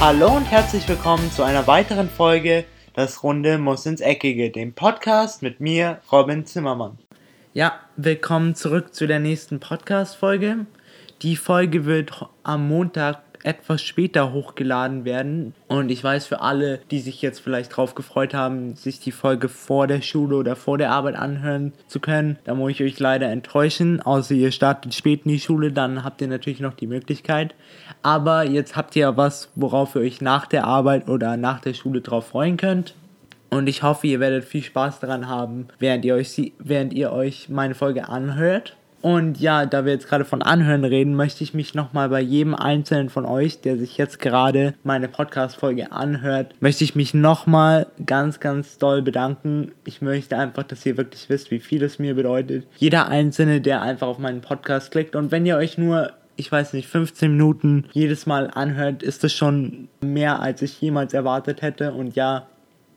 Hallo und herzlich willkommen zu einer weiteren Folge Das Runde muss ins Eckige, dem Podcast mit mir, Robin Zimmermann. Ja, willkommen zurück zu der nächsten Podcast-Folge. Die Folge wird am Montag etwas später hochgeladen werden. Und ich weiß für alle, die sich jetzt vielleicht drauf gefreut haben, sich die Folge vor der Schule oder vor der Arbeit anhören zu können, da muss ich euch leider enttäuschen. Außer ihr startet spät in die Schule, dann habt ihr natürlich noch die Möglichkeit. Aber jetzt habt ihr ja was, worauf ihr euch nach der Arbeit oder nach der Schule drauf freuen könnt. Und ich hoffe, ihr werdet viel Spaß daran haben, während ihr euch, während ihr euch meine Folge anhört. Und ja, da wir jetzt gerade von Anhören reden, möchte ich mich nochmal bei jedem einzelnen von euch, der sich jetzt gerade meine Podcast-Folge anhört, möchte ich mich nochmal ganz, ganz doll bedanken. Ich möchte einfach, dass ihr wirklich wisst, wie viel es mir bedeutet. Jeder Einzelne, der einfach auf meinen Podcast klickt. Und wenn ihr euch nur ich weiß nicht, 15 Minuten jedes Mal anhört, ist das schon mehr, als ich jemals erwartet hätte. Und ja,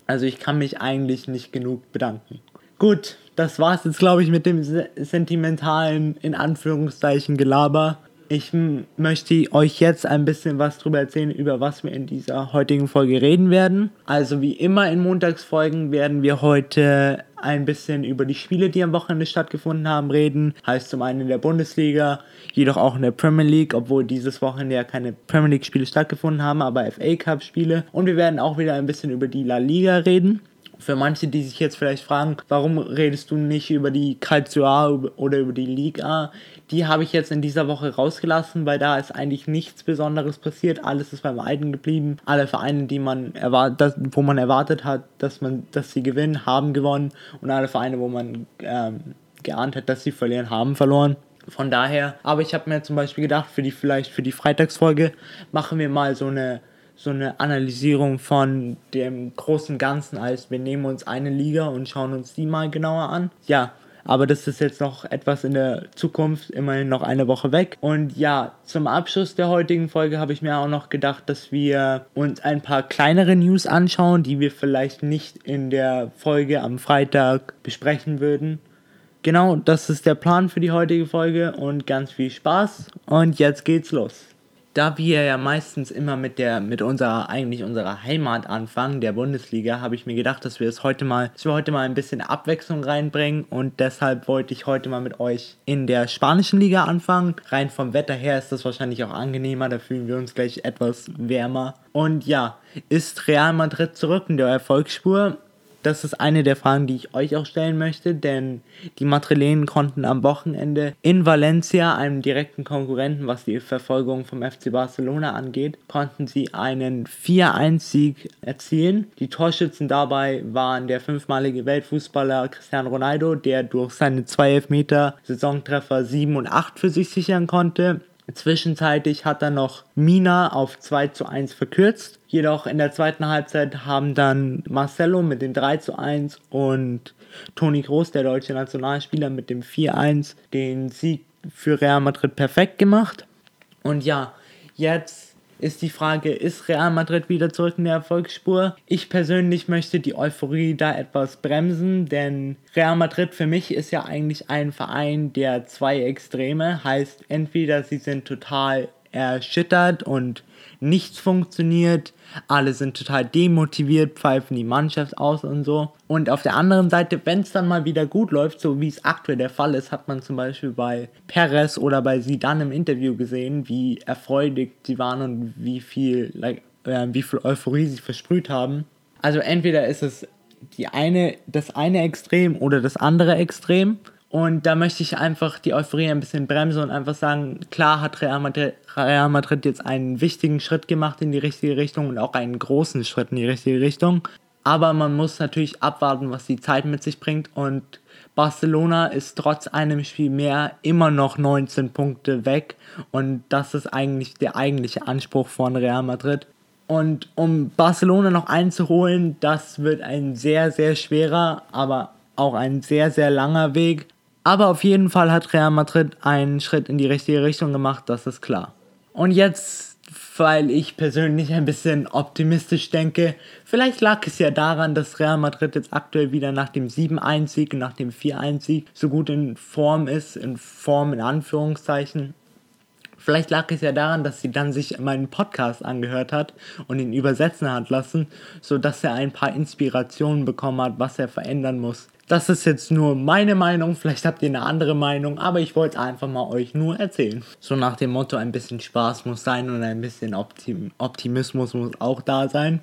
also ich kann mich eigentlich nicht genug bedanken. Gut, das war's jetzt, glaube ich, mit dem sentimentalen, in Anführungszeichen, Gelaber. Ich möchte euch jetzt ein bisschen was darüber erzählen, über was wir in dieser heutigen Folge reden werden. Also wie immer in Montagsfolgen werden wir heute ein bisschen über die Spiele, die am Wochenende stattgefunden haben, reden. Heißt zum einen in der Bundesliga, jedoch auch in der Premier League, obwohl dieses Wochenende ja keine Premier League Spiele stattgefunden haben, aber FA Cup Spiele. Und wir werden auch wieder ein bisschen über die La Liga reden. Für manche, die sich jetzt vielleicht fragen, warum redest du nicht über die Calcio A oder über die Liga, die habe ich jetzt in dieser Woche rausgelassen, weil da ist eigentlich nichts Besonderes passiert. Alles ist beim Alten geblieben. Alle Vereine, die man erwartet, wo man erwartet hat, dass man, dass sie gewinnen, haben gewonnen und alle Vereine, wo man ähm, geahnt hat, dass sie verlieren, haben verloren. Von daher, aber ich habe mir zum Beispiel gedacht, für die vielleicht für die Freitagsfolge machen wir mal so eine so eine Analysierung von dem großen Ganzen als wir nehmen uns eine Liga und schauen uns die mal genauer an. Ja, aber das ist jetzt noch etwas in der Zukunft, immerhin noch eine Woche weg. Und ja, zum Abschluss der heutigen Folge habe ich mir auch noch gedacht, dass wir uns ein paar kleinere News anschauen, die wir vielleicht nicht in der Folge am Freitag besprechen würden. Genau, das ist der Plan für die heutige Folge und ganz viel Spaß. Und jetzt geht's los da wir ja meistens immer mit der, mit unserer, eigentlich unserer Heimat anfangen, der Bundesliga, habe ich mir gedacht, dass wir es heute mal, dass wir heute mal ein bisschen Abwechslung reinbringen und deshalb wollte ich heute mal mit euch in der spanischen Liga anfangen. Rein vom Wetter her ist das wahrscheinlich auch angenehmer, da fühlen wir uns gleich etwas wärmer. Und ja, ist Real Madrid zurück in der Erfolgsspur? Das ist eine der Fragen, die ich euch auch stellen möchte, denn die Madrilenen konnten am Wochenende in Valencia, einem direkten Konkurrenten, was die Verfolgung vom FC Barcelona angeht, konnten sie einen 4-1-Sieg erzielen. Die Torschützen dabei waren der fünfmalige Weltfußballer Cristiano Ronaldo, der durch seine zwei Elfmeter Saisontreffer 7 und 8 für sich sichern konnte. Zwischenzeitlich hat er noch Mina auf 2 zu 1 verkürzt. Jedoch in der zweiten Halbzeit haben dann Marcelo mit dem 3 zu 1 und Toni Groß, der deutsche Nationalspieler, mit dem 4-1 den Sieg für Real Madrid perfekt gemacht. Und ja, jetzt ist die Frage, ist Real Madrid wieder zurück in der Erfolgsspur? Ich persönlich möchte die Euphorie da etwas bremsen, denn Real Madrid für mich ist ja eigentlich ein Verein der zwei Extreme, heißt entweder sie sind total erschüttert und nichts funktioniert, alle sind total demotiviert, pfeifen die Mannschaft aus und so. Und auf der anderen Seite, wenn es dann mal wieder gut läuft, so wie es aktuell der Fall ist, hat man zum Beispiel bei Perez oder bei Zidane im Interview gesehen, wie erfreulich sie waren und wie viel, like, äh, wie viel Euphorie sie versprüht haben. Also entweder ist es die eine, das eine Extrem oder das andere Extrem. Und da möchte ich einfach die Euphorie ein bisschen bremsen und einfach sagen, klar hat Real Madrid, Real Madrid jetzt einen wichtigen Schritt gemacht in die richtige Richtung und auch einen großen Schritt in die richtige Richtung. Aber man muss natürlich abwarten, was die Zeit mit sich bringt. Und Barcelona ist trotz einem Spiel mehr immer noch 19 Punkte weg. Und das ist eigentlich der eigentliche Anspruch von Real Madrid. Und um Barcelona noch einzuholen, das wird ein sehr, sehr schwerer, aber auch ein sehr, sehr langer Weg. Aber auf jeden Fall hat Real Madrid einen Schritt in die richtige Richtung gemacht, das ist klar. Und jetzt, weil ich persönlich ein bisschen optimistisch denke, vielleicht lag es ja daran, dass Real Madrid jetzt aktuell wieder nach dem 7-1-Sieg und nach dem 4-1-Sieg so gut in Form ist, in Form in Anführungszeichen. Vielleicht lag es ja daran, dass sie dann sich meinen Podcast angehört hat und ihn übersetzen hat lassen, sodass er ein paar Inspirationen bekommen hat, was er verändern muss. Das ist jetzt nur meine Meinung, vielleicht habt ihr eine andere Meinung, aber ich wollte einfach mal euch nur erzählen. So nach dem Motto, ein bisschen Spaß muss sein und ein bisschen Optim Optimismus muss auch da sein.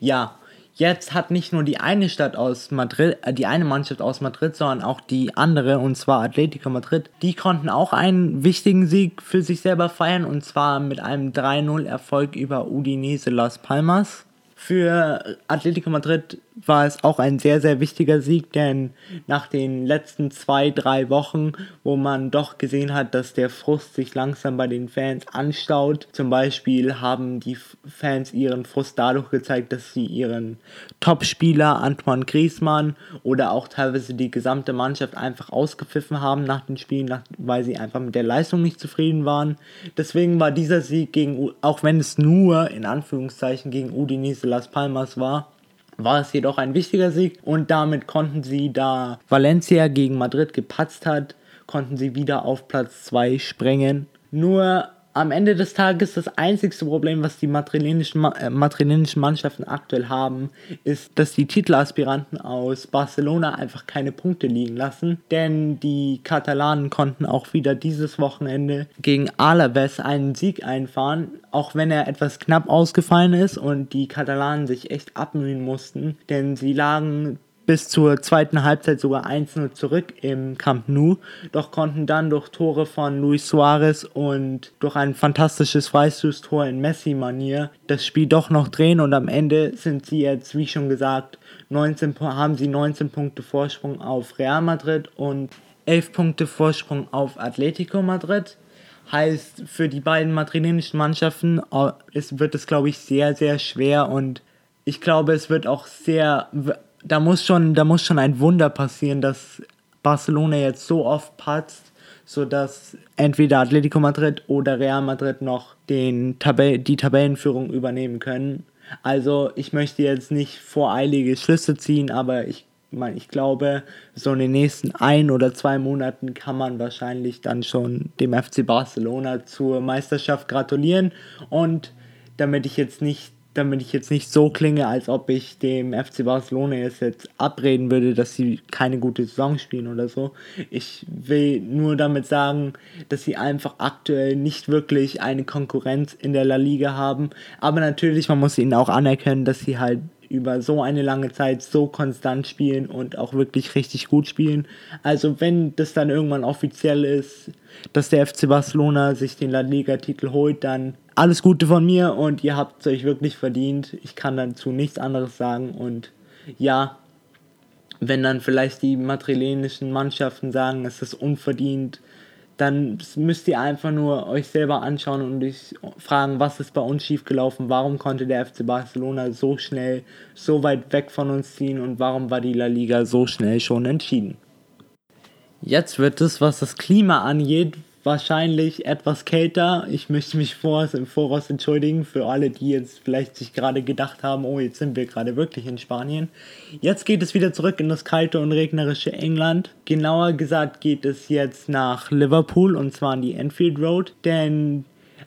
Ja, Jetzt hat nicht nur die eine Stadt aus Madrid, äh, die eine Mannschaft aus Madrid, sondern auch die andere, und zwar Atletico Madrid. Die konnten auch einen wichtigen Sieg für sich selber feiern, und zwar mit einem 3-0-Erfolg über Udinese Las Palmas. Für Atletico Madrid war es auch ein sehr, sehr wichtiger Sieg, denn nach den letzten zwei, drei Wochen, wo man doch gesehen hat, dass der Frust sich langsam bei den Fans anstaut, zum Beispiel haben die Fans ihren Frust dadurch gezeigt, dass sie ihren Topspieler Antoine Griezmann oder auch teilweise die gesamte Mannschaft einfach ausgepfiffen haben nach den Spielen, weil sie einfach mit der Leistung nicht zufrieden waren. Deswegen war dieser Sieg gegen, auch wenn es nur in Anführungszeichen gegen Udinese Las Palmas war, war es jedoch ein wichtiger Sieg und damit konnten sie, da Valencia gegen Madrid gepatzt hat, konnten sie wieder auf Platz 2 sprengen. Nur am Ende des Tages das einzigste Problem, was die madrilenischen, äh, madrilenischen Mannschaften aktuell haben, ist, dass die Titelaspiranten aus Barcelona einfach keine Punkte liegen lassen. Denn die Katalanen konnten auch wieder dieses Wochenende gegen Alaves einen Sieg einfahren, auch wenn er etwas knapp ausgefallen ist und die Katalanen sich echt abmühen mussten. Denn sie lagen bis zur zweiten Halbzeit sogar 1-0 zurück im Camp Nou, doch konnten dann durch Tore von Luis Suarez und durch ein fantastisches Freistoßtor in Messi-Manier das Spiel doch noch drehen. Und am Ende sind sie jetzt, wie schon gesagt, 19, haben sie 19 Punkte Vorsprung auf Real Madrid und 11 Punkte Vorsprung auf Atletico Madrid. Heißt, für die beiden madrilenischen Mannschaften äh, es wird es, glaube ich, sehr, sehr schwer. Und ich glaube, es wird auch sehr da muss schon, da muss schon ein Wunder passieren, dass Barcelona jetzt so oft patzt, sodass entweder Atletico Madrid oder Real Madrid noch den Tabell die Tabellenführung übernehmen können. Also ich möchte jetzt nicht voreilige Schlüsse ziehen, aber ich meine, ich glaube, so in den nächsten ein oder zwei Monaten kann man wahrscheinlich dann schon dem FC Barcelona zur Meisterschaft gratulieren. Und damit ich jetzt nicht damit ich jetzt nicht so klinge, als ob ich dem FC Barcelona jetzt, jetzt abreden würde, dass sie keine gute Saison spielen oder so. Ich will nur damit sagen, dass sie einfach aktuell nicht wirklich eine Konkurrenz in der La Liga haben. Aber natürlich, man muss ihnen auch anerkennen, dass sie halt über so eine lange Zeit so konstant spielen und auch wirklich richtig gut spielen. Also wenn das dann irgendwann offiziell ist, dass der FC Barcelona sich den La Liga-Titel holt, dann alles Gute von mir und ihr habt es euch wirklich verdient. Ich kann dazu nichts anderes sagen und ja, wenn dann vielleicht die madrilenischen Mannschaften sagen, es ist unverdient, dann müsst ihr einfach nur euch selber anschauen und euch fragen, was ist bei uns schiefgelaufen, warum konnte der FC Barcelona so schnell so weit weg von uns ziehen und warum war die La Liga so schnell schon entschieden. Jetzt wird es, was das Klima angeht, wahrscheinlich etwas kälter. Ich möchte mich vor, im Voraus entschuldigen für alle, die jetzt vielleicht sich gerade gedacht haben, oh, jetzt sind wir gerade wirklich in Spanien. Jetzt geht es wieder zurück in das kalte und regnerische England. Genauer gesagt geht es jetzt nach Liverpool und zwar an die Enfield Road, denn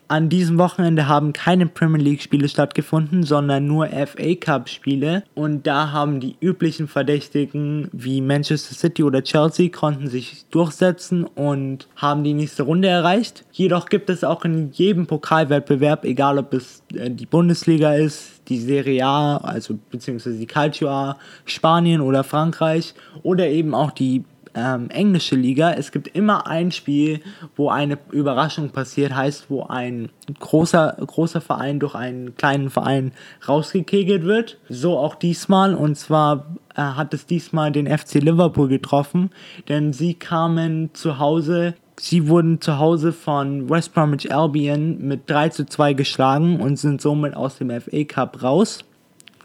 an diesem Wochenende haben keine Premier League Spiele stattgefunden, sondern nur FA Cup Spiele und da haben die üblichen Verdächtigen wie Manchester City oder Chelsea konnten sich durchsetzen und haben die nächste Runde erreicht. Jedoch gibt es auch in jedem Pokalwettbewerb, egal ob es äh, die Bundesliga ist, die Serie A, also beziehungsweise die Calcio A, Spanien oder Frankreich oder eben auch die ähm, englische Liga. Es gibt immer ein Spiel, wo eine Überraschung passiert, heißt, wo ein großer, großer Verein durch einen kleinen Verein rausgekegelt wird. So auch diesmal. Und zwar äh, hat es diesmal den FC Liverpool getroffen, denn sie kamen zu Hause Sie wurden zu Hause von West Bromwich Albion mit 3 zu 2 geschlagen und sind somit aus dem FA Cup raus.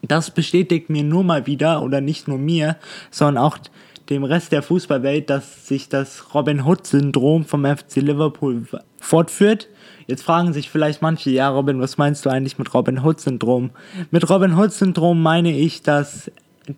Das bestätigt mir nur mal wieder, oder nicht nur mir, sondern auch dem Rest der Fußballwelt, dass sich das Robin Hood-Syndrom vom FC Liverpool fortführt. Jetzt fragen sich vielleicht manche, ja Robin, was meinst du eigentlich mit Robin Hood-Syndrom? Mit Robin Hood-Syndrom meine ich, dass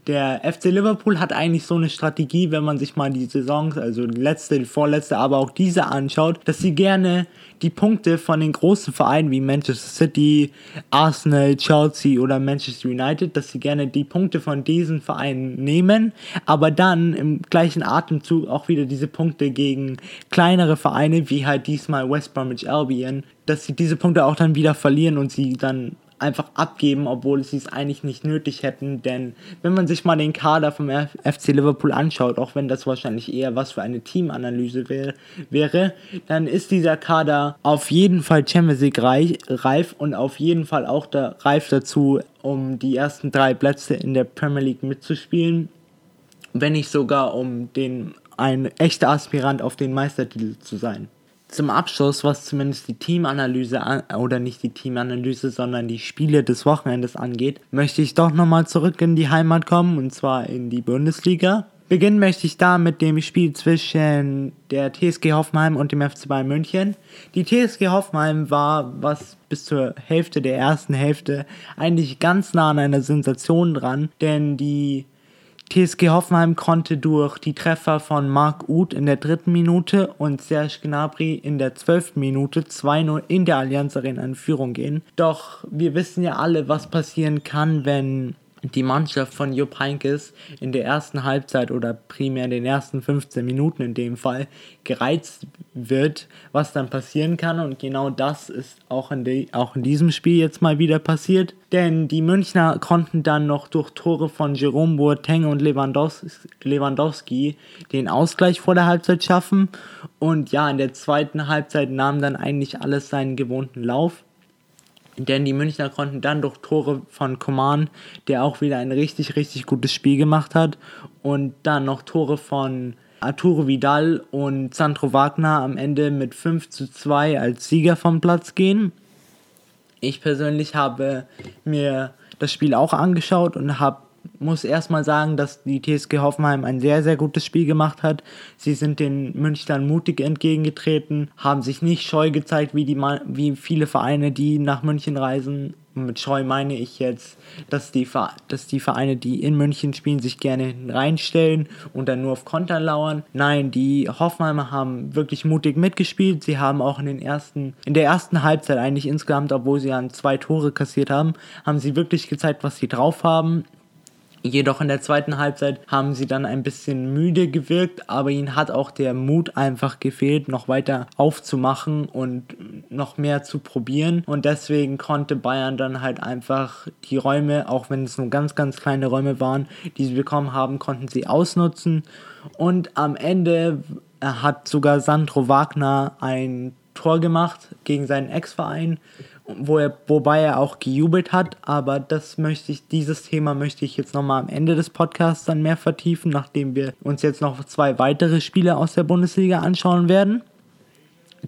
der FC Liverpool hat eigentlich so eine Strategie, wenn man sich mal die Saisons, also die letzte, die vorletzte, aber auch diese anschaut, dass sie gerne die Punkte von den großen Vereinen wie Manchester City, Arsenal, Chelsea oder Manchester United, dass sie gerne die Punkte von diesen Vereinen nehmen, aber dann im gleichen Atemzug auch wieder diese Punkte gegen kleinere Vereine wie halt diesmal West Bromwich Albion, dass sie diese Punkte auch dann wieder verlieren und sie dann einfach abgeben, obwohl sie es eigentlich nicht nötig hätten. Denn wenn man sich mal den Kader vom FC Liverpool anschaut, auch wenn das wahrscheinlich eher was für eine Teamanalyse wär, wäre, dann ist dieser Kader auf jeden Fall Champions League reif und auf jeden Fall auch da, reif dazu, um die ersten drei Plätze in der Premier League mitzuspielen. Wenn nicht sogar um den ein echter Aspirant auf den Meistertitel zu sein zum Abschluss, was zumindest die Teamanalyse oder nicht die Teamanalyse, sondern die Spiele des Wochenendes angeht, möchte ich doch nochmal zurück in die Heimat kommen und zwar in die Bundesliga. Beginnen möchte ich da mit dem Spiel zwischen der TSG Hoffenheim und dem FC Bayern München. Die TSG Hoffenheim war, was bis zur Hälfte der ersten Hälfte eigentlich ganz nah an einer Sensation dran, denn die TSG Hoffenheim konnte durch die Treffer von Marc Uth in der dritten Minute und Serge Gnabry in der zwölften Minute 2-0 in der Allianz Arena in Führung gehen. Doch wir wissen ja alle, was passieren kann, wenn die Mannschaft von Jupp Heynckes in der ersten Halbzeit oder primär in den ersten 15 Minuten in dem Fall gereizt wird, was dann passieren kann. Und genau das ist auch in, die, auch in diesem Spiel jetzt mal wieder passiert. Denn die Münchner konnten dann noch durch Tore von Jerome Boateng und Lewandowski den Ausgleich vor der Halbzeit schaffen. Und ja, in der zweiten Halbzeit nahm dann eigentlich alles seinen gewohnten Lauf denn die Münchner konnten dann durch Tore von Coman, der auch wieder ein richtig, richtig gutes Spiel gemacht hat, und dann noch Tore von Arturo Vidal und Sandro Wagner am Ende mit 5 zu 2 als Sieger vom Platz gehen. Ich persönlich habe mir das Spiel auch angeschaut und habe muss erstmal sagen, dass die TSG Hoffenheim ein sehr, sehr gutes Spiel gemacht hat. Sie sind den Münchnern mutig entgegengetreten, haben sich nicht scheu gezeigt, wie, die, wie viele Vereine, die nach München reisen. Mit scheu meine ich jetzt, dass die, dass die Vereine, die in München spielen, sich gerne reinstellen und dann nur auf Konter lauern. Nein, die Hoffenheimer haben wirklich mutig mitgespielt. Sie haben auch in den ersten, in der ersten Halbzeit eigentlich insgesamt, obwohl sie an zwei Tore kassiert haben, haben sie wirklich gezeigt, was sie drauf haben Jedoch in der zweiten Halbzeit haben sie dann ein bisschen müde gewirkt, aber ihnen hat auch der Mut einfach gefehlt, noch weiter aufzumachen und noch mehr zu probieren. Und deswegen konnte Bayern dann halt einfach die Räume, auch wenn es nur ganz, ganz kleine Räume waren, die sie bekommen haben, konnten sie ausnutzen. Und am Ende hat sogar Sandro Wagner ein Tor gemacht gegen seinen Ex-Verein wo er, wobei er auch gejubelt hat, aber das möchte ich, dieses Thema möchte ich jetzt nochmal am Ende des Podcasts dann mehr vertiefen, nachdem wir uns jetzt noch zwei weitere Spiele aus der Bundesliga anschauen werden.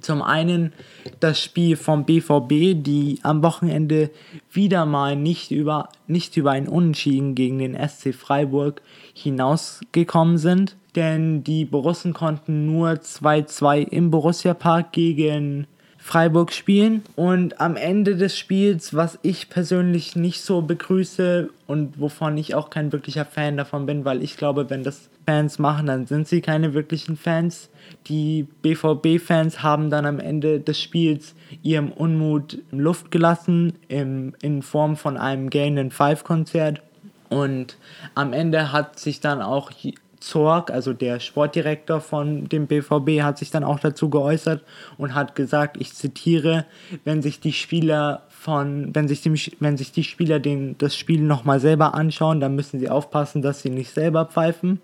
Zum einen das Spiel vom BVB, die am Wochenende wieder mal nicht über, nicht über ein Unentschieden gegen den SC Freiburg hinausgekommen sind. Denn die Borussen konnten nur 2-2 im Borussia Park gegen Freiburg spielen. Und am Ende des Spiels, was ich persönlich nicht so begrüße und wovon ich auch kein wirklicher Fan davon bin, weil ich glaube, wenn das Fans machen, dann sind sie keine wirklichen Fans. Die BVB-Fans haben dann am Ende des Spiels ihrem Unmut Luft gelassen im, in Form von einem Gain Five-Konzert. Und am Ende hat sich dann auch Zorg, also der Sportdirektor von dem BVB, hat sich dann auch dazu geäußert und hat gesagt, ich zitiere, wenn sich die Spieler von, wenn sich die, wenn sich die Spieler den, das Spiel nochmal selber anschauen, dann müssen sie aufpassen, dass sie nicht selber pfeifen.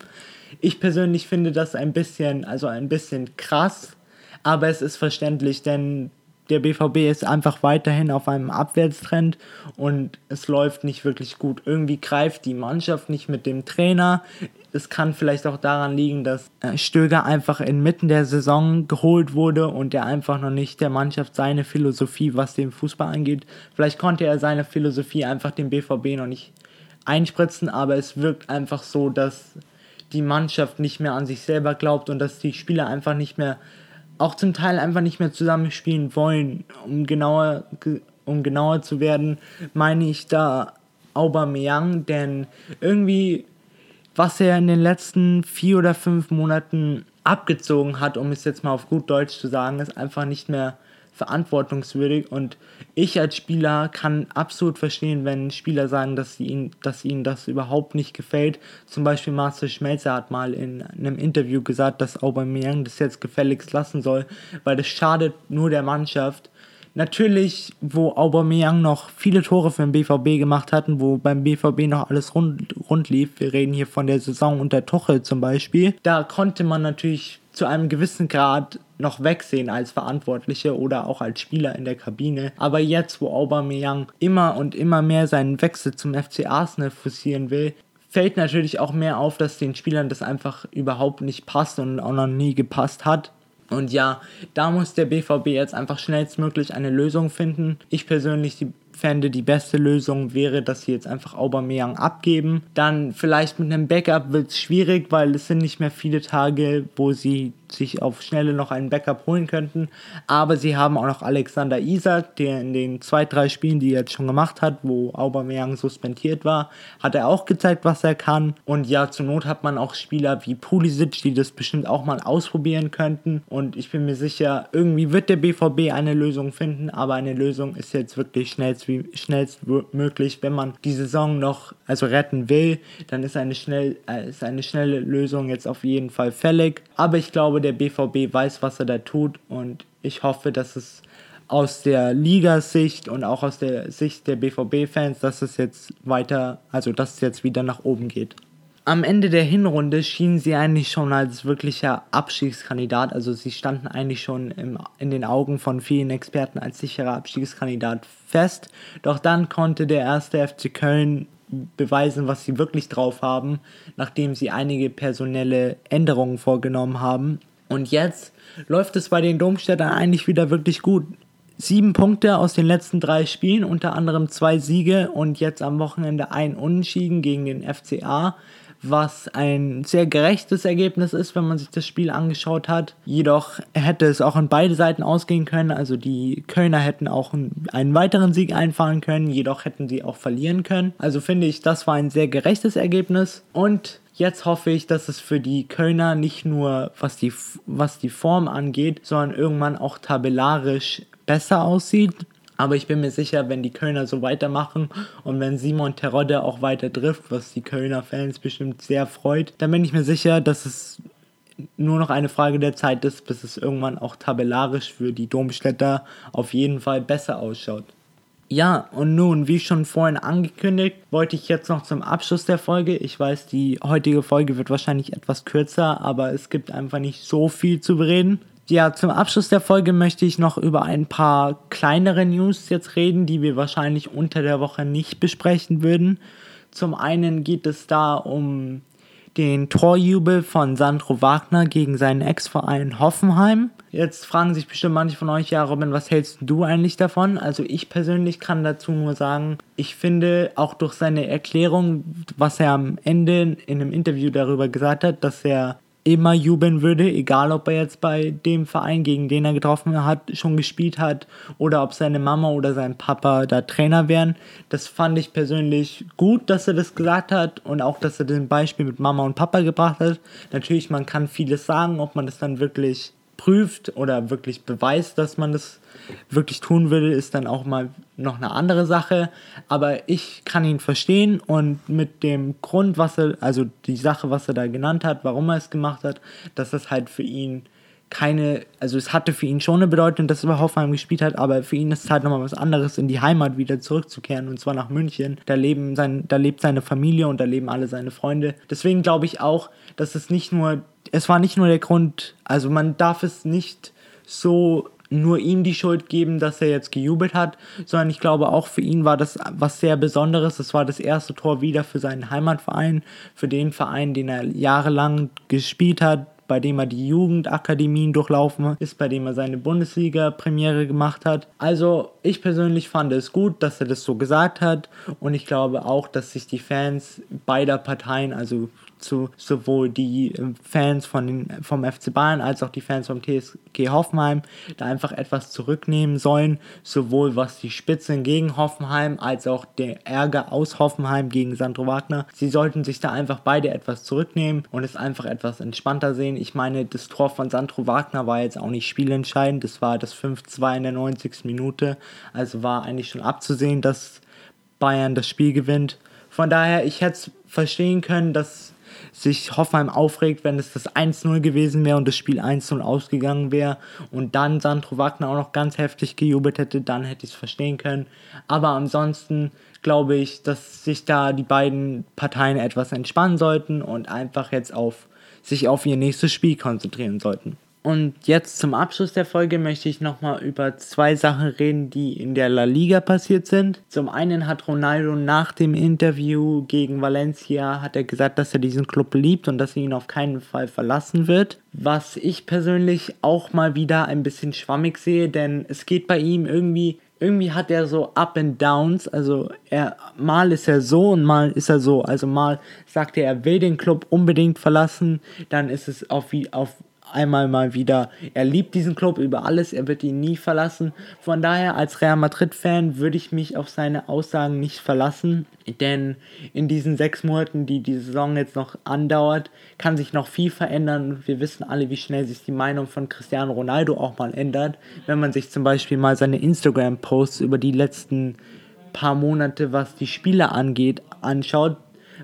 Ich persönlich finde das ein bisschen, also ein bisschen krass, aber es ist verständlich, denn der BVB ist einfach weiterhin auf einem Abwärtstrend und es läuft nicht wirklich gut. Irgendwie greift die Mannschaft nicht mit dem Trainer. Es kann vielleicht auch daran liegen, dass äh, Stöger einfach inmitten der Saison geholt wurde und er einfach noch nicht der Mannschaft seine Philosophie, was den Fußball angeht. Vielleicht konnte er seine Philosophie einfach dem BVB noch nicht einspritzen, aber es wirkt einfach so, dass die Mannschaft nicht mehr an sich selber glaubt und dass die Spieler einfach nicht mehr, auch zum Teil einfach nicht mehr zusammenspielen wollen. Um genauer, um genauer zu werden, meine ich da Aubameyang, denn irgendwie, was er in den letzten vier oder fünf Monaten abgezogen hat, um es jetzt mal auf gut Deutsch zu sagen, ist einfach nicht mehr verantwortungswürdig und ich als Spieler kann absolut verstehen, wenn Spieler sagen, dass, sie ihn, dass ihnen das überhaupt nicht gefällt. Zum Beispiel Marcel Schmelzer hat mal in einem Interview gesagt, dass Aubameyang das jetzt gefälligst lassen soll, weil das schadet nur der Mannschaft. Natürlich, wo Aubameyang noch viele Tore für den BVB gemacht hatten, wo beim BVB noch alles rund, rund lief, wir reden hier von der Saison unter Tuchel zum Beispiel, da konnte man natürlich zu einem gewissen Grad noch wegsehen als Verantwortliche oder auch als Spieler in der Kabine. Aber jetzt, wo Aubameyang immer und immer mehr seinen Wechsel zum FC Arsenal forcieren will, fällt natürlich auch mehr auf, dass den Spielern das einfach überhaupt nicht passt und auch noch nie gepasst hat. Und ja, da muss der BVB jetzt einfach schnellstmöglich eine Lösung finden. Ich persönlich die fände, die beste Lösung wäre, dass sie jetzt einfach Aubameyang abgeben. Dann vielleicht mit einem Backup wird es schwierig, weil es sind nicht mehr viele Tage, wo sie sich auf Schnelle noch einen Backup holen könnten. Aber sie haben auch noch Alexander Isak, der in den zwei, drei Spielen, die er jetzt schon gemacht hat, wo Aubameyang suspendiert war, hat er auch gezeigt, was er kann. Und ja, zur Not hat man auch Spieler wie Pulisic, die das bestimmt auch mal ausprobieren könnten. Und ich bin mir sicher, irgendwie wird der BVB eine Lösung finden, aber eine Lösung ist jetzt wirklich schnellstmöglich, wenn man die Saison noch also retten will, dann ist eine, schnell, äh, ist eine schnelle Lösung jetzt auf jeden Fall fällig. Aber ich glaube, der BVB weiß, was er da tut und ich hoffe, dass es aus der Ligasicht und auch aus der Sicht der BVB-Fans, dass es jetzt weiter, also dass es jetzt wieder nach oben geht. Am Ende der Hinrunde schienen sie eigentlich schon als wirklicher Abstiegskandidat, also sie standen eigentlich schon im, in den Augen von vielen Experten als sicherer Abstiegskandidat fest. Doch dann konnte der erste FC Köln beweisen, was sie wirklich drauf haben, nachdem sie einige personelle Änderungen vorgenommen haben und jetzt läuft es bei den Domstädtern eigentlich wieder wirklich gut. Sieben Punkte aus den letzten drei Spielen, unter anderem zwei Siege und jetzt am Wochenende ein Unentschieden gegen den FCA, was ein sehr gerechtes Ergebnis ist, wenn man sich das Spiel angeschaut hat. Jedoch hätte es auch an beide Seiten ausgehen können. Also die Kölner hätten auch einen weiteren Sieg einfahren können, jedoch hätten sie auch verlieren können. Also finde ich, das war ein sehr gerechtes Ergebnis. Und Jetzt hoffe ich, dass es für die Kölner nicht nur was die, was die Form angeht, sondern irgendwann auch tabellarisch besser aussieht. Aber ich bin mir sicher, wenn die Kölner so weitermachen und wenn Simon Terodde auch weiter trifft, was die Kölner Fans bestimmt sehr freut, dann bin ich mir sicher, dass es nur noch eine Frage der Zeit ist, bis es irgendwann auch tabellarisch für die Domstädter auf jeden Fall besser ausschaut. Ja, und nun, wie schon vorhin angekündigt, wollte ich jetzt noch zum Abschluss der Folge. Ich weiß, die heutige Folge wird wahrscheinlich etwas kürzer, aber es gibt einfach nicht so viel zu bereden. Ja, zum Abschluss der Folge möchte ich noch über ein paar kleinere News jetzt reden, die wir wahrscheinlich unter der Woche nicht besprechen würden. Zum einen geht es da um den Torjubel von Sandro Wagner gegen seinen Ex-Verein Hoffenheim. Jetzt fragen sich bestimmt manche von euch, ja, Robin, was hältst du eigentlich davon? Also ich persönlich kann dazu nur sagen, ich finde auch durch seine Erklärung, was er am Ende in einem Interview darüber gesagt hat, dass er immer jubeln würde, egal ob er jetzt bei dem Verein, gegen den er getroffen hat, schon gespielt hat oder ob seine Mama oder sein Papa da Trainer wären. Das fand ich persönlich gut, dass er das gesagt hat und auch, dass er den Beispiel mit Mama und Papa gebracht hat. Natürlich, man kann vieles sagen, ob man das dann wirklich prüft oder wirklich beweist, dass man das wirklich tun will, ist dann auch mal noch eine andere Sache. Aber ich kann ihn verstehen und mit dem Grund, was er, also die Sache, was er da genannt hat, warum er es gemacht hat, dass das halt für ihn keine, also es hatte für ihn schon eine Bedeutung, dass er bei Hoffenheim gespielt hat, aber für ihn ist es halt nochmal was anderes, in die Heimat wieder zurückzukehren und zwar nach München. Da, leben sein, da lebt seine Familie und da leben alle seine Freunde. Deswegen glaube ich auch, dass es nicht nur, es war nicht nur der Grund, also man darf es nicht so nur ihm die Schuld geben, dass er jetzt gejubelt hat, sondern ich glaube auch für ihn war das was sehr Besonderes. Es war das erste Tor wieder für seinen Heimatverein, für den Verein, den er jahrelang gespielt hat, bei dem er die Jugendakademien durchlaufen ist, bei dem er seine Bundesliga-Premiere gemacht hat. Also ich persönlich fand es gut, dass er das so gesagt hat und ich glaube auch, dass sich die Fans beider Parteien, also zu sowohl die ähm, Fans von den, vom FC Bayern als auch die Fans vom TSG Hoffenheim da einfach etwas zurücknehmen sollen, sowohl was die Spitzen gegen Hoffenheim als auch der Ärger aus Hoffenheim gegen Sandro Wagner. Sie sollten sich da einfach beide etwas zurücknehmen und es einfach etwas entspannter sehen. Ich meine, das Tor von Sandro Wagner war jetzt auch nicht spielentscheidend, das war das 5-2 in der 90. Minute, also war eigentlich schon abzusehen, dass Bayern das Spiel gewinnt. Von daher, ich hätte es verstehen können, dass sich Hoffenheim aufregt, wenn es das 1-0 gewesen wäre und das Spiel 1-0 ausgegangen wäre und dann Sandro Wagner auch noch ganz heftig gejubelt hätte, dann hätte ich es verstehen können. Aber ansonsten glaube ich, dass sich da die beiden Parteien etwas entspannen sollten und einfach jetzt auf sich auf ihr nächstes Spiel konzentrieren sollten. Und jetzt zum Abschluss der Folge möchte ich nochmal über zwei Sachen reden, die in der La Liga passiert sind. Zum einen hat Ronaldo nach dem Interview gegen Valencia hat er gesagt, dass er diesen Club liebt und dass er ihn auf keinen Fall verlassen wird. Was ich persönlich auch mal wieder ein bisschen schwammig sehe, denn es geht bei ihm irgendwie irgendwie hat er so Up and Downs. Also er mal ist er so und mal ist er so. Also mal sagt er, er will den Club unbedingt verlassen, dann ist es auf, auf einmal mal wieder, er liebt diesen Club über alles, er wird ihn nie verlassen. Von daher als Real Madrid-Fan würde ich mich auf seine Aussagen nicht verlassen, denn in diesen sechs Monaten, die die Saison jetzt noch andauert, kann sich noch viel verändern. Wir wissen alle, wie schnell sich die Meinung von Cristiano Ronaldo auch mal ändert. Wenn man sich zum Beispiel mal seine Instagram-Posts über die letzten paar Monate, was die Spiele angeht, anschaut,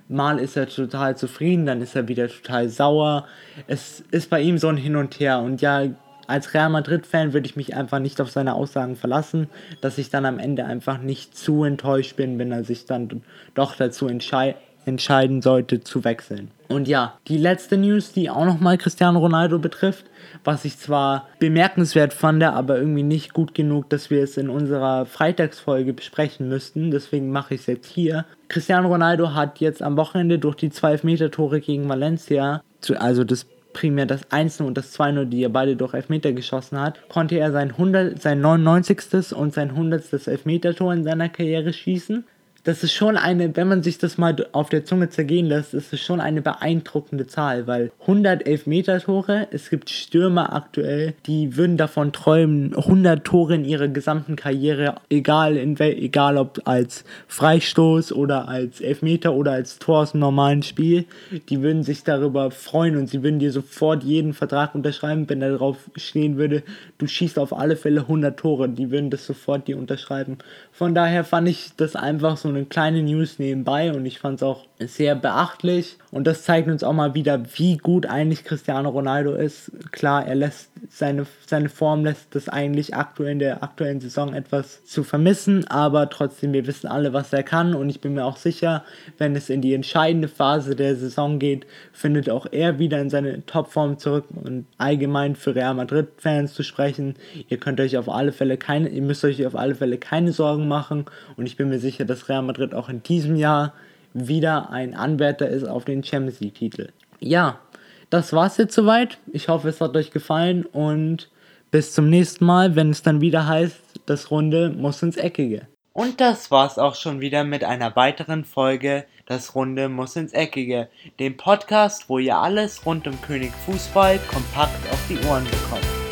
Mal ist er total zufrieden, dann ist er wieder total sauer. Es ist bei ihm so ein Hin und Her. Und ja, als Real Madrid-Fan würde ich mich einfach nicht auf seine Aussagen verlassen, dass ich dann am Ende einfach nicht zu enttäuscht bin, wenn er sich dann doch dazu entschei entscheiden sollte, zu wechseln. Und ja, die letzte News, die auch nochmal Cristiano Ronaldo betrifft, was ich zwar bemerkenswert fand, aber irgendwie nicht gut genug, dass wir es in unserer Freitagsfolge besprechen müssten. Deswegen mache ich es jetzt hier. Cristiano Ronaldo hat jetzt am Wochenende durch die 12-Meter-Tore gegen Valencia, also das primär das 1 und das 2-0, die er beide durch Elfmeter geschossen hat, konnte er sein, 100, sein 99. und sein 100. Elfmeter-Tor in seiner Karriere schießen das ist schon eine, wenn man sich das mal auf der Zunge zergehen lässt, ist es schon eine beeindruckende Zahl, weil 111 Meter Tore, es gibt Stürmer aktuell, die würden davon träumen, 100 Tore in ihrer gesamten Karriere, egal in wel, egal ob als Freistoß oder als Elfmeter oder als Tor aus einem normalen Spiel, die würden sich darüber freuen und sie würden dir sofort jeden Vertrag unterschreiben, wenn da drauf stehen würde, du schießt auf alle Fälle 100 Tore, die würden das sofort dir unterschreiben. Von daher fand ich das einfach so eine eine kleine News nebenbei und ich fand es auch sehr beachtlich. Und das zeigt uns auch mal wieder, wie gut eigentlich Cristiano Ronaldo ist. Klar, er lässt seine, seine Form lässt das eigentlich aktuell in der aktuellen Saison etwas zu vermissen, aber trotzdem, wir wissen alle, was er kann und ich bin mir auch sicher, wenn es in die entscheidende Phase der Saison geht, findet auch er wieder in seine Topform zurück und allgemein für Real Madrid Fans zu sprechen, ihr könnt euch auf alle Fälle keine, ihr müsst euch auf alle Fälle keine Sorgen machen und ich bin mir sicher, dass Real Madrid auch in diesem Jahr wieder ein Anwärter ist auf den Champions League Titel. Ja, das war's jetzt soweit. Ich hoffe, es hat euch gefallen und bis zum nächsten Mal, wenn es dann wieder heißt, das Runde muss ins Eckige. Und das war's auch schon wieder mit einer weiteren Folge Das Runde muss ins Eckige, dem Podcast, wo ihr alles rund um König Fußball kompakt auf die Ohren bekommt.